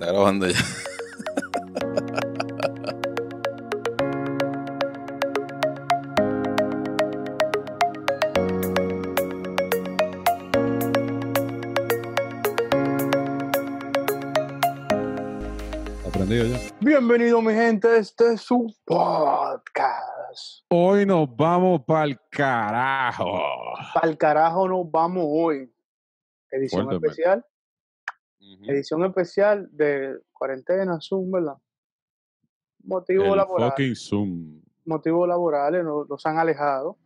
Está grabando ya. Aprendido ya. Bienvenido mi gente, este es su podcast. Hoy nos vamos para el carajo. Para el carajo nos vamos hoy. Edición especial, edición especial de cuarentena, Zoom, ¿verdad? Motivo El laboral, fucking Zoom. motivos laborales nos, nos han alejado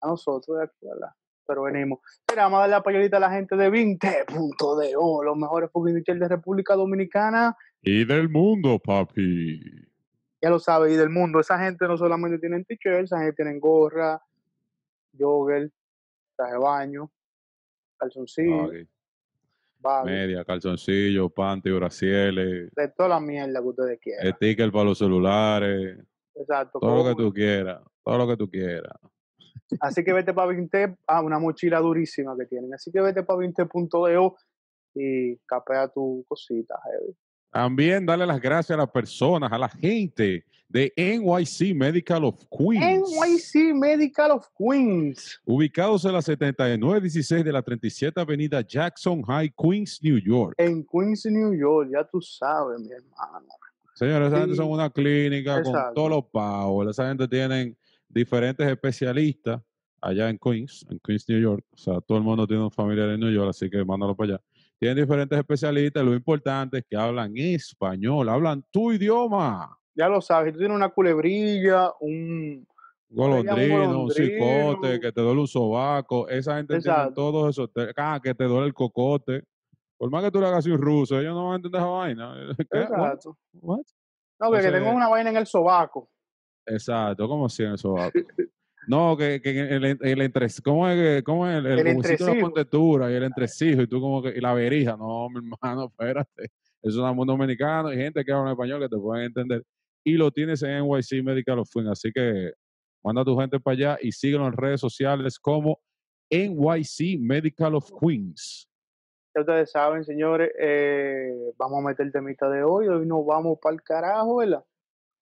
a nosotros de aquí, ¿verdad? Pero venimos. Mira, vamos a darle la pañolita a la gente de 20.do, los mejores fucking teachers de República Dominicana. Y del mundo, papi. ya lo sabe, y del mundo. Esa gente no solamente tienen t-shirts, esa gente tienen gorra, jogger, traje de baño, calzoncillo, Media, calzoncillo, panty, brasieles, de toda la mierda que ustedes quieran. sticker para los celulares, Exacto. todo lo que tú quieras, todo lo que tú quieras. Así que vete para 20, ah, una mochila durísima que tienen. Así que vete para 20.do y capea tu cosita, heavy. También darle las gracias a las personas, a la gente de NYC Medical of Queens. NYC Medical of Queens. Ubicados en la 7916 de la 37 Avenida Jackson High, Queens, New York. En Queens, New York, ya tú sabes, mi hermano. Señores, esa gente son una clínica con todos los pagos. Esa gente tienen diferentes especialistas allá en Queens, en Queens, New York. O sea, todo el mundo tiene un familiar en New York, así que mándalo para allá. Tienen diferentes especialistas. Lo importante es que hablan español, hablan tu idioma. Ya lo sabes, tú tienes una culebrilla, un, Golondrino, un cicote, que te duele un sobaco. Esa gente tiene todos esos. Ah, que te duele el cocote. Por más que tú le hagas un ruso, ellos no van a entender esa vaina. Exacto. What? No, que, tengo una vaina en el sobaco. Exacto, ¿cómo así en el sobaco? No, que, que el, el, entre, ¿cómo es, cómo es el, el, El de pontetura y el entresijo y tú como que, y la verija? No, mi hermano, espérate. Eso es un mundo dominicano y gente que habla español que te pueden entender. Y lo tienes en NYC Medical of Queens, así que manda a tu gente para allá y síguenos en redes sociales como NYC Medical of Queens. Ya ustedes saben, señores, eh, vamos a meter el temita de hoy. Hoy nos vamos para el carajo, ¿verdad?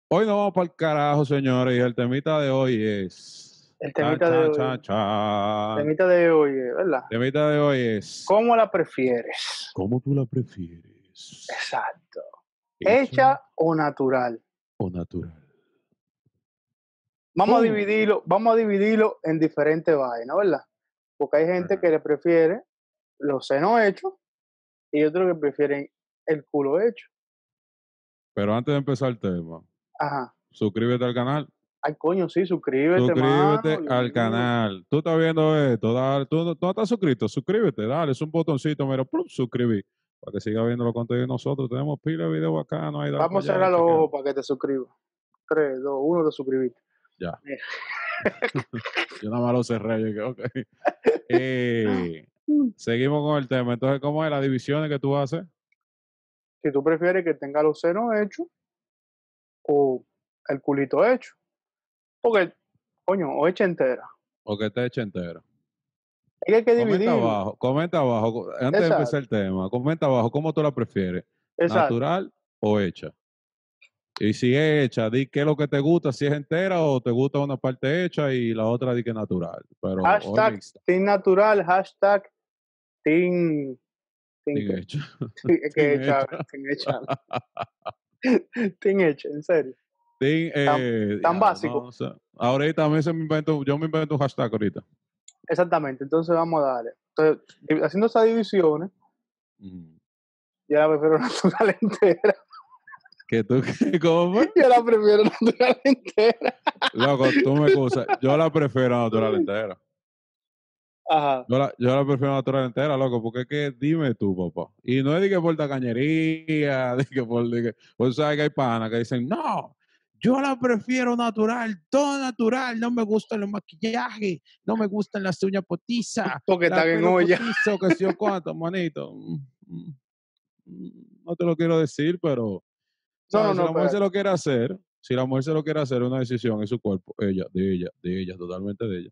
Hoy nos vamos para el carajo, señores, y el temita de hoy es... El temita de hoy. El temita de hoy, ¿verdad? El temita de hoy es... ¿Cómo la prefieres? ¿Cómo tú la prefieres? Exacto. ¿Hecha o natural? o natural? Vamos a dividirlo, vamos a dividirlo en diferentes vainas, ¿verdad? Porque hay gente que le prefiere los senos hechos y otros que prefieren el culo hecho. Pero antes de empezar el tema, Ajá. suscríbete al canal. Ay, coño, sí, suscríbete, Suscríbete mano, al canal. Tú estás viendo esto, dale, tú, no- tú no estás suscrito, suscríbete, dale, es un botoncito, mira, plum, suscribir. Para que siga viendo los contenidos de nosotros. Tenemos pila de videos acá, no hay Vamos a cerrar los ojos para que te suscribas. 3, 2, 1, te suscribiste. Ya. Yo nada más lo cerré, yo dije, ok. Eh, seguimos con el tema. Entonces, ¿cómo es las divisiones que tú haces? Si tú prefieres que tenga los senos hechos o el culito hecho. Porque, coño, o hecha entera. O que te eche entero. Es que hay que Comenta dividirlo. abajo, comenta abajo, antes de empezar el tema, comenta abajo cómo tú la prefieres, Exacto. natural o hecha. Y si es hecha, di qué es lo que te gusta, si es entera o te gusta una parte hecha y la otra di que es natural. Pero Hashtag Team natural, hashtag team. hecha. Es Team hecha, team hecha. Team hecha, en serio. Eh, tan ya, básico. no sé. ahorita a mí se me invento, yo me invento un hashtag ahorita. Exactamente. Entonces vamos a darle. Entonces, haciendo esas divisiones, yo la prefiero natural entera. Que tú, ¿cómo fue? Yo la prefiero natural entera. Loco, tú me excusas. Yo la prefiero natural entera. Ajá. Yo la, yo la prefiero natural entera, loco, porque es que dime tú, papá. Y no es de que por tacañería, de que por. De que, pues sabes que hay panas que dicen, no, yo la prefiero natural, todo natural, no me gustan los maquillajes, no me gustan las uñas potizas. Porque están en olla. potizo, que yo cuánto, manito. Mm, mm, No te lo quiero decir, pero. No, ¿sabes? no, si la mujer se lo quiere hacer, si la mujer se lo quiere hacer, es una decisión en su cuerpo, ella, de ella, de ella, totalmente de ella.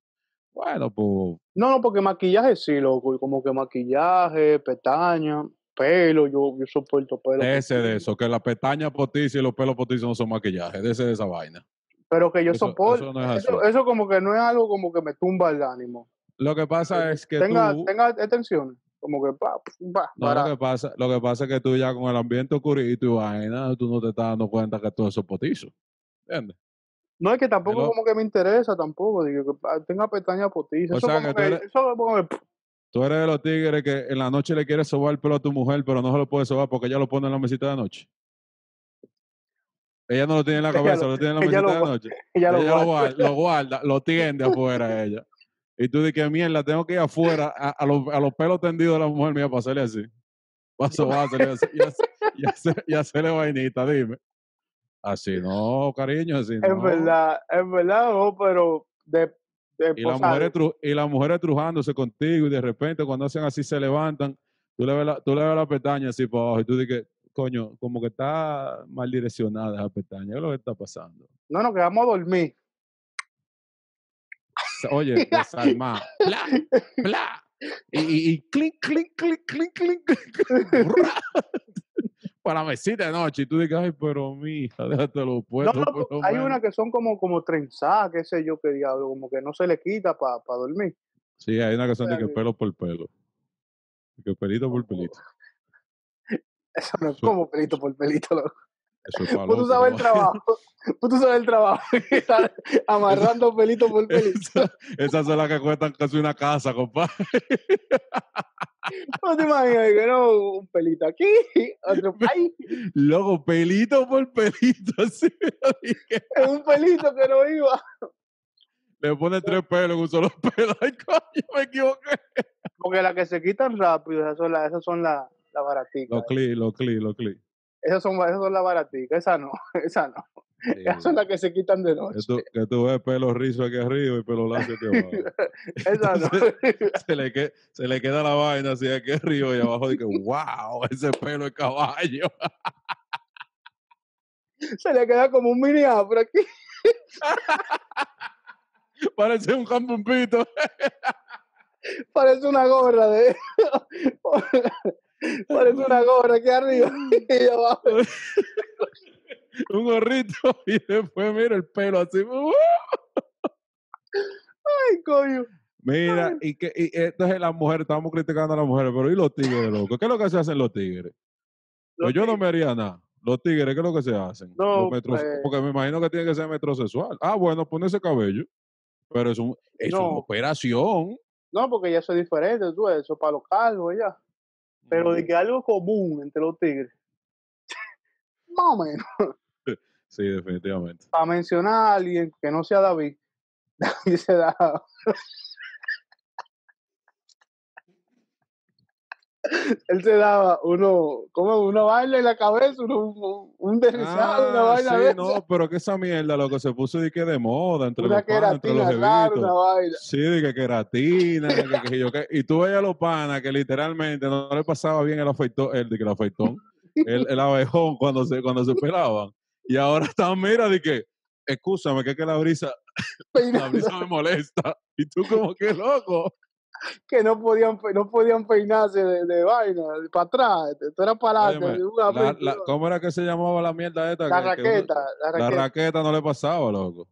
Bueno, pues No, no, porque maquillaje sí, loco. y Como que maquillaje, pestañas. Pelo, yo, yo soporto pelo. Ese de eso, que la pestaña potiza y los pelos potizos no son maquillaje. Ese de esa vaina. Pero que yo Eso- soporto. eso no es Eso, eso como que no es algo como que me tumba el ánimo. Lo que pasa es que tenga, tú. tenga atención. Como que pa, pa, No, lo que pasa, lo que pasa es que tú ya con el ambiente oscurito y vaina, tú no te estás dando cuenta que todo eso es potizo. ¿Entiendes? No es que tampoco Hello. como que me interesa tampoco, digo, que tenga pestañas postizas. O Eso sea, como que que, eres- eso como que, Tú eres de los tigres que en la noche le quieres sobar el pelo a tu mujer, pero no se lo puedes sobar porque ella lo pone en la mesita de noche. Ella no lo tiene en la cabeza, lo- lo, tiene en la mesita lo de noche. ella lo ella lo guarda. guarda, lo guarda, lo tiende afuera ella. Y tú dices, mierda, tengo que ir afuera a, a los, a los pelos tendidos de la mujer mía para hacerle así. Para sobársele así y, hacer- y, hacer- y hacerle vainita, dime. Así no, cariño, así no. Es verdad, es verdad, no, pero de, de Y las mujeres, y las mujeres trujándose contigo y de repente cuando hacen así se levantan, tú le ves la, tú le ves la pestaña así para abajo y tú dices, coño, como que está mal direccionada esa pestaña, ¿qué es lo que está pasando? No, no, que vamos a dormir. Oye, desarmado, pla, pla, y, y, y clink, clink, clink, clink, clink. Para la mesita de noche y tú dices, ay, pero mija, déjatelo No, puesto. no, lo hay menos". unas que son como, como trenzadas, qué sé yo, qué diablo, como que no se le quita para dormir. Sí, hay una que son de que pelo por pelo. De que pelito por pelito. Eso no es como pelito por pelito, loco. Eso es Pues tú sabes el trabajo. Pues tú sabes el trabajo. Estar amarrando pelito por pelito. Esa- Esas son las que cuestan casi una casa, compadre. No te imaginas que no, un pelito aquí, otro ahí, Luego, pelito por pelito. Así, es un pelito que no iba. le pone tres pelos en un solo pelo. Ay, coño, me equivoqué. Porque las que se quitan rápido, esas son las, esas son las las baraticas. Los cli, los cli, los cli. Esas son, esas son las baraticas, esas no, esas no. Esas son las que se quitan de noche. que, tú, que tú ves pelo rizo aquí arriba y pelo lacio aquí abajo. Esas no. Se le, que- se le queda la vaina así aquí arriba y abajo. Dice, wow, ese pelo es caballo. Se le queda como un mini afro aquí. Parece un campumpito. Parece una gorra de. Parece una gorra aquí arriba y abajo. un gorrito y después mira el pelo así. Ay, coño. Mira, y que y entonces las mujeres, estamos criticando a las mujeres, pero ¿y los tigres, loco? ¿Qué es lo que se hacen los tigres? Pues yo no me haría nada. Los tigres, ¿qué es lo que se hacen? No, Los metros- pues- Porque me imagino que tiene que ser metrosexual. Ah, bueno, ponerse cabello. Pero es, un, es una operación. No, porque ya eso es diferente, tú, eso para los calvos ya. Pero de que algo común entre los tigres. Más o menos. Sí, definitivamente. Para mencionar a alguien que no sea David, David se da. Él se daba uno, como una vaina en la cabeza, uno, un, un deslizado, una Ah, vaina sí, no, pero que esa mierda, loco, se puso de que de moda entre una los panas, entre los una vaina. Sí, de que queratina, que, que yo qué. Y tú veías a los panas que literalmente no le pasaba bien el afeitón, el, de que el afeitón, el, el abejón cuando se, cuando se pelaban. Y ahora están, mira, de que, escúchame, que es que la brisa, la brisa me molesta. Y tú como que loco. que no podían, no podían peinarse de, de vaina, para atrás, esto era para adelante. La- la-. ¿Cómo era que se llamaba la mierda esta? la Que- que uno- raqueta, la la raqueta. raqueta no le pasaba, loco.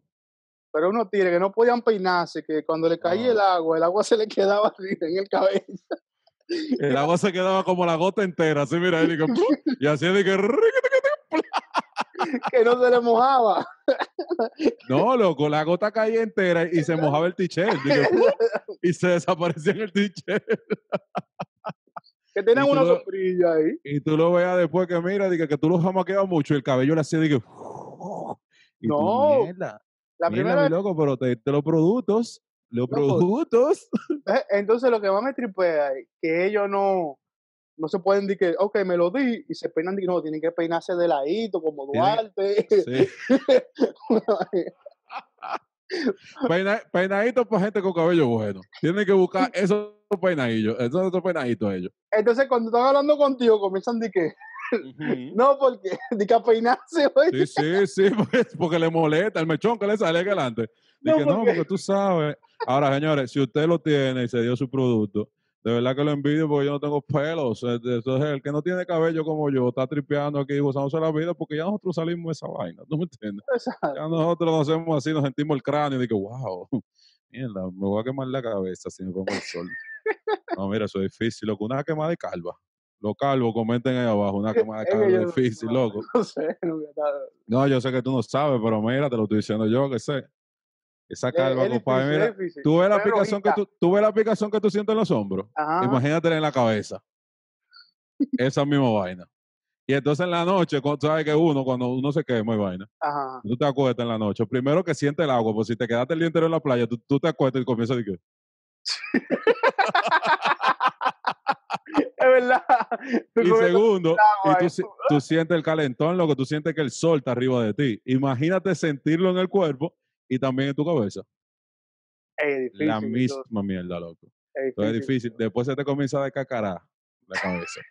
Pero unos tigres que no podían peinarse, que cuando le caía el agua, el agua se le quedaba arriba en el cabello. El agua se quedaba como la gota entera, así mira, y, que, y así de que que no se le mojaba. No, loco, la gota caía entera y se mojaba el t-shirt. Y se desaparecía en el t-shirt. Que tú una lo- sombrilla ahí. Y tú lo veas después que mira, dije, que tú lo jamaqueabas mucho y el cabello le hacía, tú, No, mierda, La mierda, primera vez, loco, pero te los productos, los productos. entonces lo que más me tripea es que ellos no, no se pueden decir que, ok, me lo di, y se peinan, y no, tienen que peinarse de ladito, como Duarte. Sí. Peina- peinaditos para gente con cabello bueno. Tienen que buscar esos peinadillos, esos, esos peinaditos ellos. Entonces cuando están hablando contigo, comienzan de que, no, porque, de que a peinarse, oye. Sí, sí, sí, pues, porque le molesta el mechón que le sale adelante. No, Dije, no, porque- porque tú sabes. Ahora, señores, si usted lo tiene y se dio su producto, De verdad que lo envidio porque yo no tengo pelos. Entonces, el que no tiene cabello como yo está tripeando aquí, gozándose la vida porque ya nosotros salimos de esa vaina. ¿Tú me entiendes? Exacto. Ya nosotros nos hacemos así, nos sentimos el cráneo y digo, wow, mierda, me voy a quemar la cabeza si me pongo el sol. No, mira, eso es difícil, loco. Una quemada de calva. Los calvos comenten ahí abajo, una quemada de calva es difícil, no- loco. No sé, no No, yo sé que tú no sabes, pero mira, te lo estoy diciendo yo que sé. Esa Es- calva, es compadre, mira, tú ves la picazón que tú, tú ves la picazón que tú sientes en los hombros. Ajá. Imagínatela en la cabeza. Esa misma vaina. Y entonces en la noche, sabes que uno, cuando uno se quema y vaina, Ajá. tú te acuestas en la noche. Primero que siente el agua, pues si te quedaste el día entero en la playa, tú, tú te acuestas y comienzas a decir, Es verdad. Tú Y segundo, y tú, si- tú sientes el calentón, lo que tú sientes que el sol está arriba de ti. Imagínate sentirlo en el cuerpo y también en tu cabeza. Es difícil. la misma mierda, loco. es Entonces es difícil. Después se te comienza a descacarar la cabeza.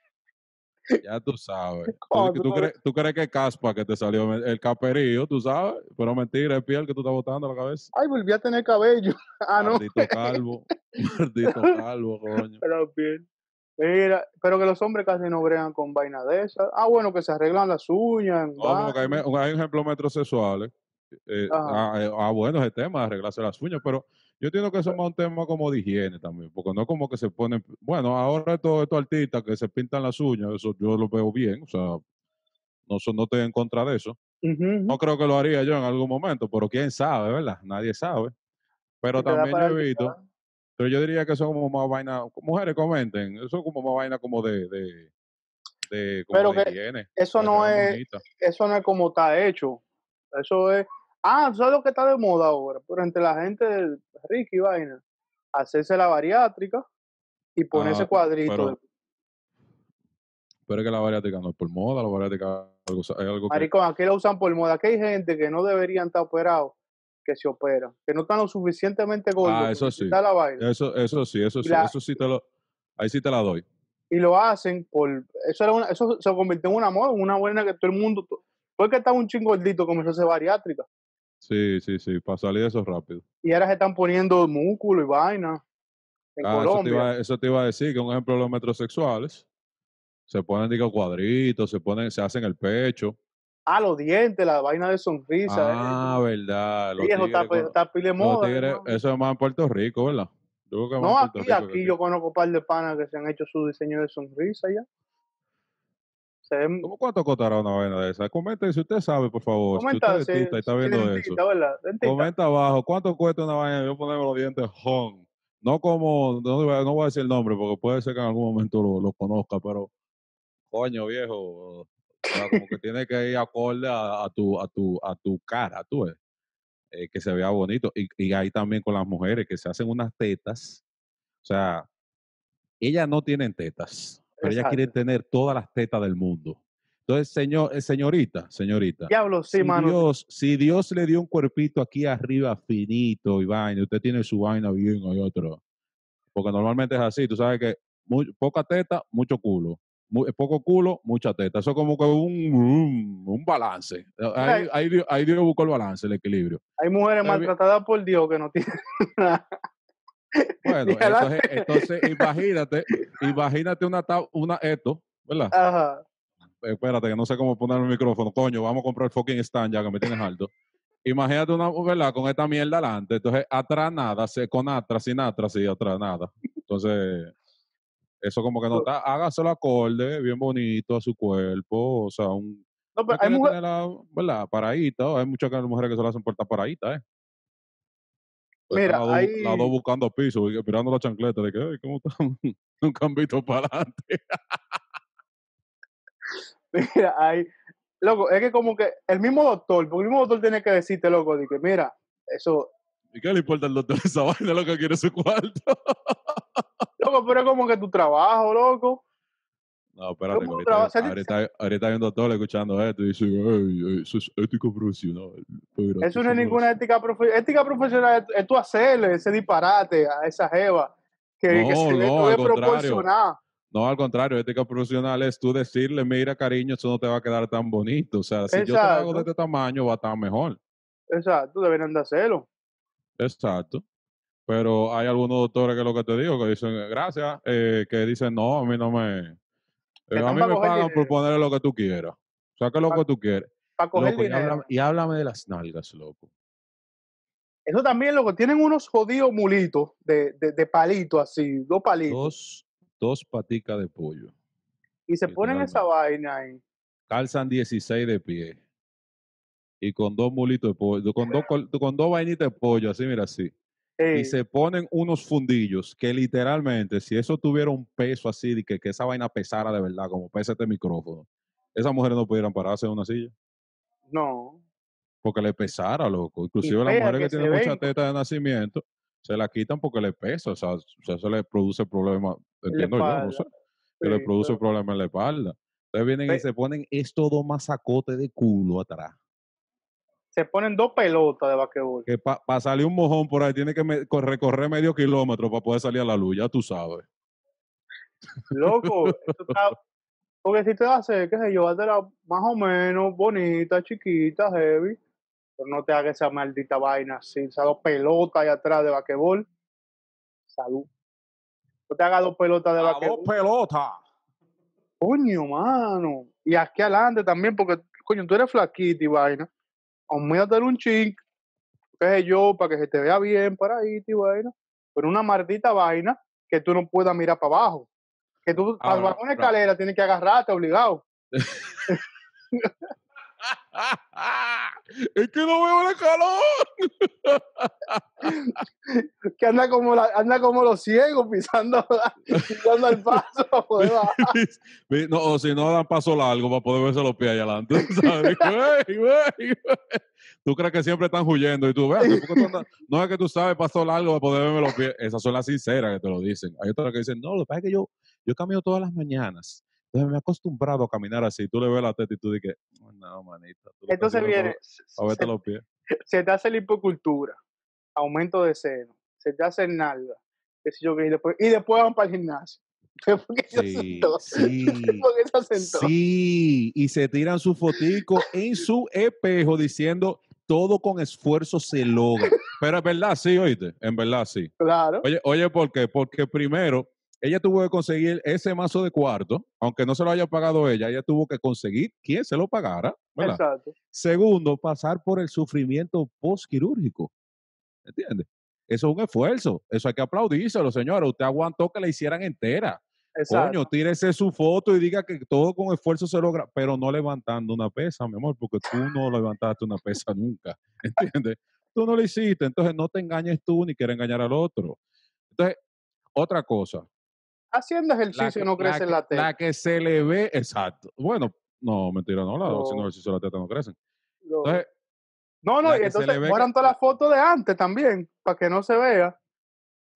Ya tú sabes. Tú, Cuando tú tú no crees, tú crees que es caspa que te salió el caperillo, tú sabes, pero mentira, es piel que tú estás botando la cabeza. Ay, volví a tener cabello. Ah, no. Maldito calvo. Maldito calvo, coño. Pero bien. Mira, pero que los hombres casi no bregan con vaina de esas. Ah, bueno, que se arreglan las uñas. en No, porque hay, hay ejemplos metrosexuales. Eh, Ajá. ah, eh, ah, bueno, ese tema de arreglarse las uñas, pero yo entiendo que eso es más un tema como de higiene también, porque no es como que se ponen, bueno, ahora estos, estos artistas que se pintan las uñas, eso yo lo veo bien, o sea, no, no estoy en contra de eso. No creo que lo haría yo en algún momento, pero quién sabe, ¿verdad? Nadie sabe. Pero también yo he visto, pero yo diría que eso es como más vaina, mujeres comenten, eso es como más vaina como de, de, de, como Pero de que higiene. Eso no es, bonita. eso no es como está hecho. Eso es. Ah, ¿sabes lo que está de moda ahora? Pero entre la gente rica y vaina, hacerse la bariátrica y ponerse Ah, cuadrito. pero- de- Pero es que la bariátrica no es por moda, la bariátrica es algo, es que... Maricón, aquí la usan por moda. Aquí hay gente que no deberían estar operados que se operan, que no están lo suficientemente gordos. Ah, eso sí. la vaina. Eso, eso sí, eso sí, la- eso sí te lo... Ahí sí te la doy. y lo hacen por eso era una- eso se convirtió en una moda, en una buena que todo el mundo fue que estaba un chingo gordito comenzó a hacer bariátrica Sí, sí, sí, para salir de eso rápido. y ahora se están poniendo músculo y vaina en Ah, eso, te Colombia iba, eso te iba a decir, que un ejemplo de los metrosexuales, se ponen, digo, cuadritos, se ponen, se hacen el pecho. ah los dientes la vaina de sonrisa Ah, verdad. Los viejo está, tigres, con- está pile moda tigres, eso es más en Puerto Rico, ¿verdad? Yo creo que es más no aquí aquí yo conozco un par de panas que se han hecho su diseño de sonrisa ya ven ¿Cómo cuánto costará una vaina de esa? Comenten si usted sabe, por favor. comenta si usted es si- dentista y está viendo eso. dentista, ¿verdad? Dentista. Comenta abajo, ¿cuánto cuesta una vaina? Yo ponerme los dientes home. No como, no, voy a- no voy a decir el nombre porque puede ser que en algún momento lo, lo conozca, pero coño viejo, o sea, como que tiene que ir acorde a, a tu, a tu, a tu cara, tú ves, eh, que se vea bonito. Y, y ahí también con las mujeres que se hacen unas tetas, o sea, ellas no tienen tetas, pero ellas quieren Exacto. tener todas las tetas del mundo. Entonces, señor, eh, señorita, señorita, diablo sí si mano Dios, si Dios le dio un cuerpito aquí arriba finito y vaina, y usted tiene su vaina bien ahí otro. Porque normalmente es así, tú sabes que poca teta, mucho culo. Mu- poco culo, mucha teta. Eso es como que un, un, balance. Ahí, Mira, ahí, Dios- ahí Dios buscó el balance, el equilibrio. hay mujeres maltratadas por Dios que no tienen nada. Bueno, entonces, entonces imagínate, imagínate una, ta- una esto, ¿verdad? Ajá. espérate, que no sé cómo poner el micrófono. Coño, vamos a comprar el fucking stand ya que me tienes alto. Imagínate una, ¿verdad? Con esta mierda adelante. Entonces, atrás nada, se, con atrás, sin atrás, y atrás nada. Entonces, eso como que no está. Hágaselo acorde, bien bonito a su cuerpo. O sea, un. No, pero hay mujeres, ¿verdad? Paradita. Hay muchas mujeres que se la hacen puerta paradita, ¿eh? Pues Mira, las dos hay- buscando piso, mirando la chancleta, de que, ay, ¿cómo están? Nunca han visto para adelante. mira, hay, loco, es que como que el mismo doctor, porque el mismo doctor tiene que decirte, loco, de que mira, eso, ¿Y qué le importa al doctor esa vaina? Lo que quiere su cuarto. loco, pero es como que tu trabajo, loco. No, espérate, que ¿Cómo ahorita, ahorita, ahorita hay un doctor escuchando esto y dice, "Ay, ay, eso es ético profesional. Espérate, Eso no es ninguna ética profesional. Ética profesional es, es tú hacerle ese disparate a esa jeva que, que se no, contrario. proporcional. No, al contrario, ética profesional es tú decirle, mira, cariño, eso no te va a quedar tan bonito. O sea, si yo te lo hago de este tamaño, va a estar mejor. Exacto, deberían de hacerlo. Exacto. Pero hay algunos doctores que lo que te digo, que dicen gracias, eh, que dicen no, a mí no me. Te a mí me pagan por ponerle lo que tú quieras. Saca lo Pa- que tú quieres. Para coger Loco, y, háblame, y háblame de las nalgas, loco. Eso también, loco, tienen unos jodidos mulitos de, de, de palito así, dos palitos. Dos, dos paticas de pollo. y se ponen esa vaina ahí. Calzan 16 de pie. Y con dos mulitos de pollo, con dos, con dos vainitas de pollo, así, mira, así. Ey, y se ponen unos fundillos que literalmente, si eso tuviera un peso así, de que, que esa vaina pesara de verdad, como pesa este micrófono, esas mujeres no pudieran pararse en una silla, no. porque le pesara, loco. Inclusive las mujeres que, que se tienen mucha teta de nacimiento, se la quitan porque le pesa, o sea, o sea, eso le produce problemas, entiendo yo, no sé, que le produce pero- problemas en la espalda. Entonces vienen y se ponen estos dos masacotes de culo atrás. Se ponen dos pelotas de basquetbol. Que para salir un mojón por ahí tiene que me- recorrer medio kilómetro para poder salir a la luz, ya tú sabes. Loco, esto está- porque si te hace, qué sé yo, hazla más o menos bonita, chiquita, heavy, pero no te hagas esa maldita vaina así, esas dos pelotas ahí atrás de basquetbol. Salud. No te hagas dos pelotas de A dos basquetbol. pelotas. Coño, mano. Y aquí adelante también, porque, coño, tú eres flaquito y vaina. Aumíntate un ching, qué sé yo, para que se te vea bien para ahí y vaina. Pero una maldita vaina que tú no puedas mirar para abajo. Que tú, para bajar una escalera, tienes que agarrarte obligado. es que no veo el calor. Que anda como, la- anda como los ciegos pisando, pisando el paso para poder bajar. Ve, no, o si no dan paso largo para poder verse los pies allá adelante. ¿sabes? Tú crees que siempre están huyendo y tú ves, no es que tú sabes paso largo para poder verme los pies. Esas son las sinceras que te lo dicen. Hay otras que dicen, no, lo que pasa es que yo, yo camino todas las mañanas. Entonces me he acostumbrado a caminar así. Tú le ves la teta y tú dices, no, manita. tú Entonces viene, para verte se- los pies. se te hace la hipocultura, aumento de seno, se te hace nalga, qué sé yo qué, y después, y después van para el gimnasio. ¿Por qué se Sí, sí. Sí, y se tiran su fotico en su espejo diciendo todo con esfuerzo se logra. Pero es verdad, sí, oíste, en verdad sí. Claro, Oye, oye, ¿por qué? Porque primero, ella tuvo que conseguir ese mazo de cuarto, aunque no se lo haya pagado ella, ella tuvo que conseguir quien se lo pagara, ¿verdad? exacto. Segundo, pasar por el sufrimiento postquirúrgico. ¿Entiendes? Eso es un esfuerzo. Eso hay que aplaudírselo, señora. Usted aguantó que la hicieran entera. exacto. Coño, tírese su foto y diga que todo con esfuerzo se logra, pero no levantando una pesa, mi amor, porque tú no levantaste una pesa nunca, ¿entiendes? Tú no lo hiciste, entonces no te engañes tú ni quieres engañar al otro. Entonces, otra cosa. Haciendo ejercicio que- no crece que, la teta. la que se le ve, exacto. Bueno, no, mentira, no, la, No. haciendo ejercicio la teta no crecen. Entonces, no, no, la y entonces que- todas las fotos de antes también, para que no se vea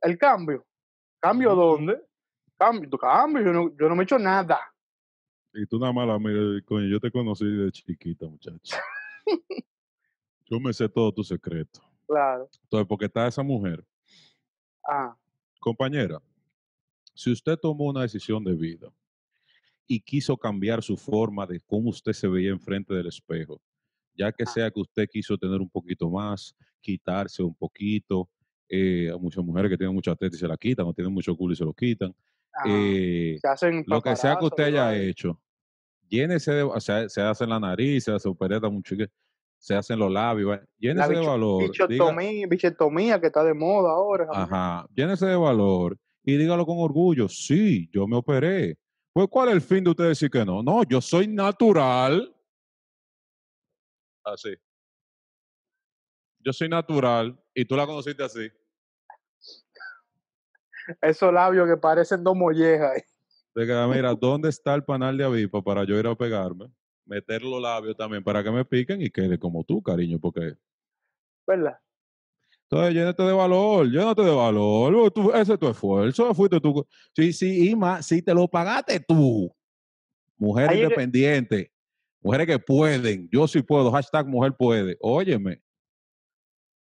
el cambio. ¿Cambio dónde? Cambio, cambio, yo no, yo no me he hecho nada. y tú nada más la miras, coño, yo te conocí de chiquita, muchacho. yo me sé todo tu secreto. Claro. Entonces, porque está esa mujer Ah, Compañera, si usted tomó una decisión de vida y quiso cambiar su forma de cómo usted se veía enfrente del espejo, ya que sea que usted quiso tener un poquito más, quitarse un poquito, eh, hay muchas mujeres que tienen mucha teta y se la quitan, o tienen mucho culo y se lo quitan, ah, eh, se hacen lo que sea que usted haya ¿verdad? hecho, llénese de, o sea, se hace en la nariz, se hace opereta mucho, se hacen los labios, La llénese de valor, bichotomía, bichetomía que está de moda ahora. Ajá, llénese de valor y dígalo con orgullo. Sí, yo me operé. Pues, ¿cuál es el fin de usted decir que no? No, yo soy natural. Así. Yo soy natural y tú la conociste así. Esos labios que parecen dos mollejas. De que, mira, ¿dónde está el panal de avispa para yo ir a pegarme? Meter los labios también para que me piquen y quede como tú, cariño, porque ¿Verdad? Entonces, llénate de valor, llénate de valor. tú- ese es tu esfuerzo, fuiste tú. Sí, sí, y más, si te lo pagaste tú. Mujer Ahí que- independiente, mujeres que pueden. Yo sí puedo, hashtag mujer puede. Óyeme,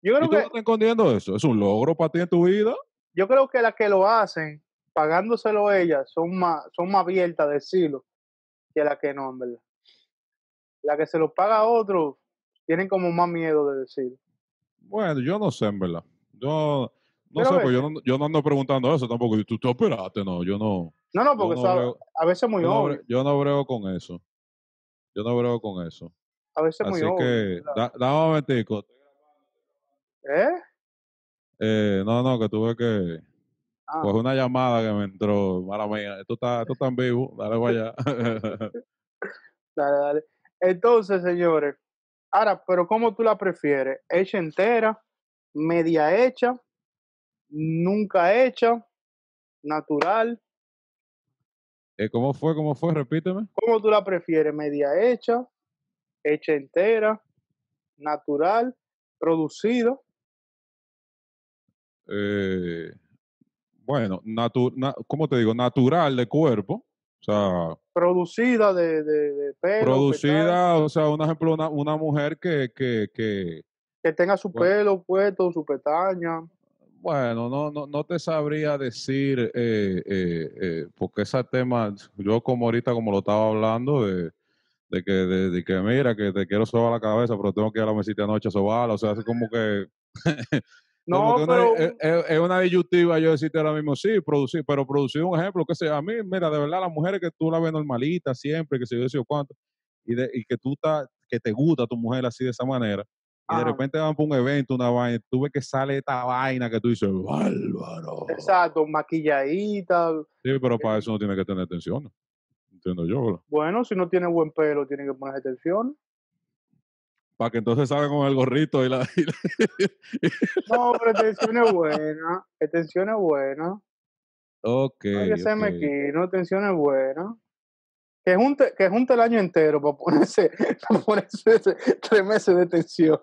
Yo ¿y creo tú no que, estás escondiendo eso? ¿Es un logro para ti en tu vida? yo creo que las que lo hacen, pagándoselo ellas, son más, son más abiertas de decirlo que las que no, en verdad. La que se lo paga a otro, tienen como más miedo de decirlo. Bueno, yo no sé, en verdad. Yo, No Pero sé, pues yo no, yo no ando preguntando eso tampoco. ¿Tú te operaste? No, yo no. No, no, porque no eso a- brego, a veces es muy yo obvio. yo no brego con eso. Yo no brego con eso. A veces es muy Así obvio. que, ¿verdad? da, dame un momentico. ¿Eh? Eh, no, no, que tuve que Ah, coger una llamada que me entró. Mala mía. Esto está, esto está en vivo. Dale para allá. dale, dale. Entonces, señores, ahora, pero ¿cómo tú la prefieres? ¿Hecha entera? ¿Media hecha? ¿Nunca hecha? ¿Natural? Eh, ¿Cómo fue? ¿Cómo fue? Repíteme. ¿Cómo tú la prefieres? ¿Media hecha? ¿Hecha entera? ¿Natural? ¿Producido? Eh, bueno, natu- na- ¿cómo te digo? Natural de cuerpo. O sea, ¿Producida de, de, de pelo? producida, o sea, un ejemplo, una, una mujer que, que, que, Que tenga su Bueno. pelo puesto, su pestaña. bueno, no, no, no te sabría decir, eh, eh, eh, porque ese tema, yo como ahorita, como lo estaba hablando, de, de que, de, de que mira, que te quiero sobar la cabeza, pero tengo que ir a la mesita anoche a sobarla, o sea, es como que, No, una- pero es, una disyuntiva yo decirte ahora mismo, sí, producir, pero producir un ejemplo, que sea, a mí, mira, de verdad, las mujeres que tú la ves normalitas siempre, que se yo yo cuánto, y, de, y que tú estás, que te gusta tu mujer así de esa manera, y de repente van por un evento, una vaina, tú ves que sale esta vaina que tú dices, bárbaro. exacto, maquilladita. Sí, pero para eso no tiene que tener atención, entiendo yo, ¿verdad? Bueno, si no tiene buen pelo, tiene que ponerse atención. Para que entonces salga con el gorrito y la... y la- No, pero es buena. Atención es buena. ok, No hay que ser mequino, es buena. Que junte, que junte el año entero para ponerse, para ponerse tres meses de tensión.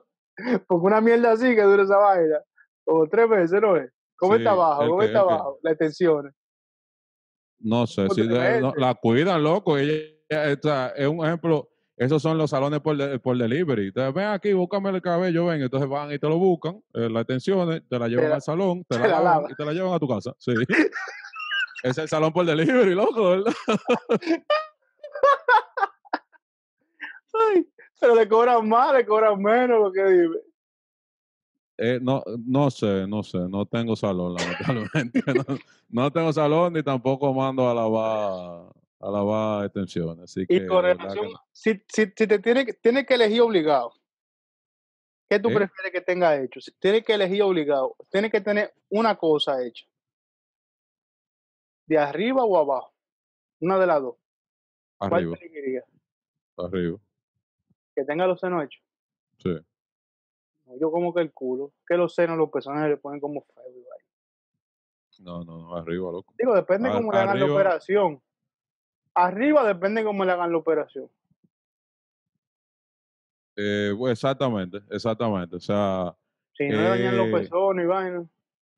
Porque una mierda así que dura esa vaina. O tres meses, ¿no es? ¿Cómo Sí, está abajo? ¿Cómo está el que- abajo? Las tensiones. No sé, si no, la cuidan, loco. Ella, ella- sea, es un ejemplo. Esos son los salones por, de- por delivery. Entonces, ven aquí, búscame el cabello, ven. Entonces van y te lo buscan, eh, las extensiones, te la llevan la- al salón, te te la, la lavan y te la llevan a tu casa. Sí. es el salón por delivery, loco, ¿verdad? Ay, pero le cobran más, le cobran menos, porque dime. Eh, no, no sé, no sé, no tengo salón, lamentablemente. no, no tengo salón ni tampoco mando a lavar, a lavar extensiones. Así que, Y con que relación, no. si, si, si te tiene, que- tiene que elegir obligado, ¿qué tú ¿Eh? prefieres que tenga hecho? Si tiene que elegir obligado, tiene que tener una cosa hecha. ¿De arriba o abajo? Una de las dos. ¿Cuál arriba, te elegirías? arriba. Que tenga los senos hechos. Sí. Yo como que el culo. Que los senos, los personajes le ponen como feo. No, no, no, arriba, loco. Digo, depende Ar- cómo le hagan la operación. Arriba depende cómo le hagan la operación. Eh, pues, exactamente, exactamente. O sea, Si no le dañan los Eh, pezones y vaina.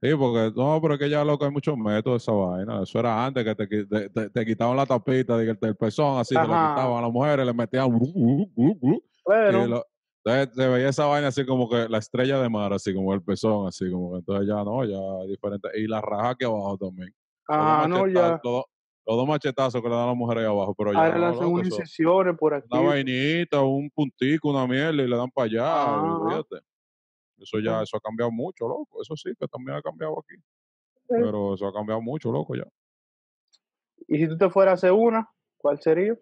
sí, porque no, pero es que ya loco hay muchos métodos de esa vaina. Eso era antes que te, te, te- te quitaban la tapita de que el, del pezón, así te la quitaban a las mujeres, le metían. y Pero, lo- entonces se veía esa vaina así como que la estrella de mar, así como el pezón, así como que entonces ya no, ya es diferente. Y la raja aquí abajo también. Ah, no, ya. Los dos machetazos que le dan a las mujeres ahí abajo, pero ya Ahora le no, hacen unas incisiones por aquí. una vainita, un puntico, una miel y le dan para allá. Eso ya, eso ha cambiado mucho, loco. Eso sí, que también ha cambiado aquí. Sí. Pero eso ha cambiado mucho, loco, ya. Y si tú te fueras a hacer una, ¿cuál sería?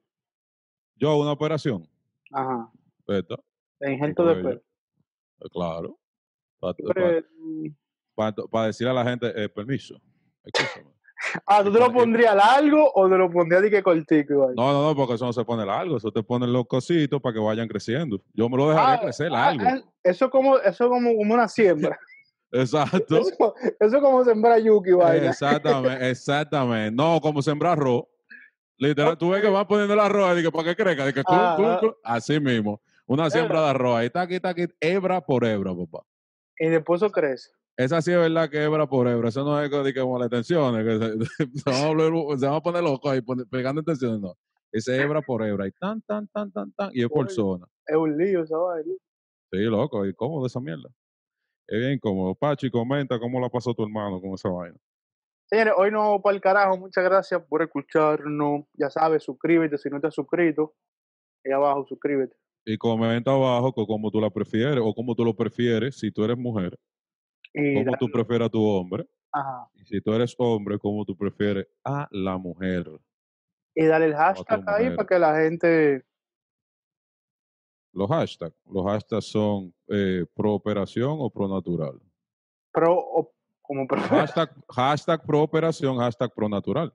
Yo, una operación, Ajá. ¿verdad? De injerto de pelo. Claro. Para, Pero, mm, decirle a la gente, eh, permiso, escúchame. Ah, ¿tú te lo pondrías largo o te lo pondrías de que cortico? igual? No, no, no, porque eso no se pone largo, eso te pone los cositos para que vayan creciendo. Yo me lo dejaría Ah, crecer largo. ah, eso como, eso como, como una siembra. Exacto. Eso, eso como sembrar yuki, vaina. Exactamente, exactamente. No, como sembrar arroz. Literal, tú ves que van poniendo el arroz y que para que crezca, que así mismo. Una siembra de arroz, ahí está aquí, está aquí, hebra por hebra, papá. Y después eso crece. Esa sí es verdad que hebra por hebra. Eso no es de que como las tensiones, que se, se van a se van a poner locos ahí pegando en tensiones, no. Ese es hebra por hebra, y tan, tan, tan, tan, tan, y es por zona. Es un lío esa vaina. Sí, loco, y cómodo esa mierda. Es bien cómodo. Pachi, comenta cómo la pasó tu hermano con esa vaina. Señores, hoy no para el carajo. Muchas gracias por escucharnos. Ya sabes, suscríbete si no te has suscrito. Ahí abajo, suscríbete. Y comenta abajo co- cómo tú la prefieres o cómo tú lo prefieres si tú eres mujer. Y cómo tú darlo. prefieres a tu hombre. Ajá. Y si tú eres hombre, cómo tú prefieres a la mujer. Y dale el hashtag ahí mujer. para que la gente. Los hashtags. Los hashtags son eh, pro operación o pro natural. Pro, o como. Hashtag, hashtag pro operación, hashtag pro natural.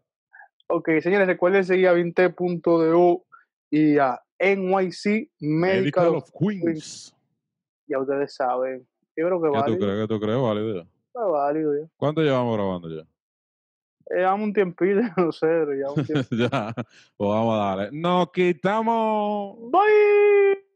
Ok, señores, recuerden seguir a 20.do y a NYC Medical. Medical of of Queens. Ya ustedes saben. Yo creo que ¿Qué tú válido. crees? ¿Qué tú crees? Válido ya. Está válido ya. ¿Cuánto llevamos grabando ya? Eh, dame un tiempito, no sé, pero ya un tiempo. ya. Pues vamos a darle. Nos quitamos. Bye.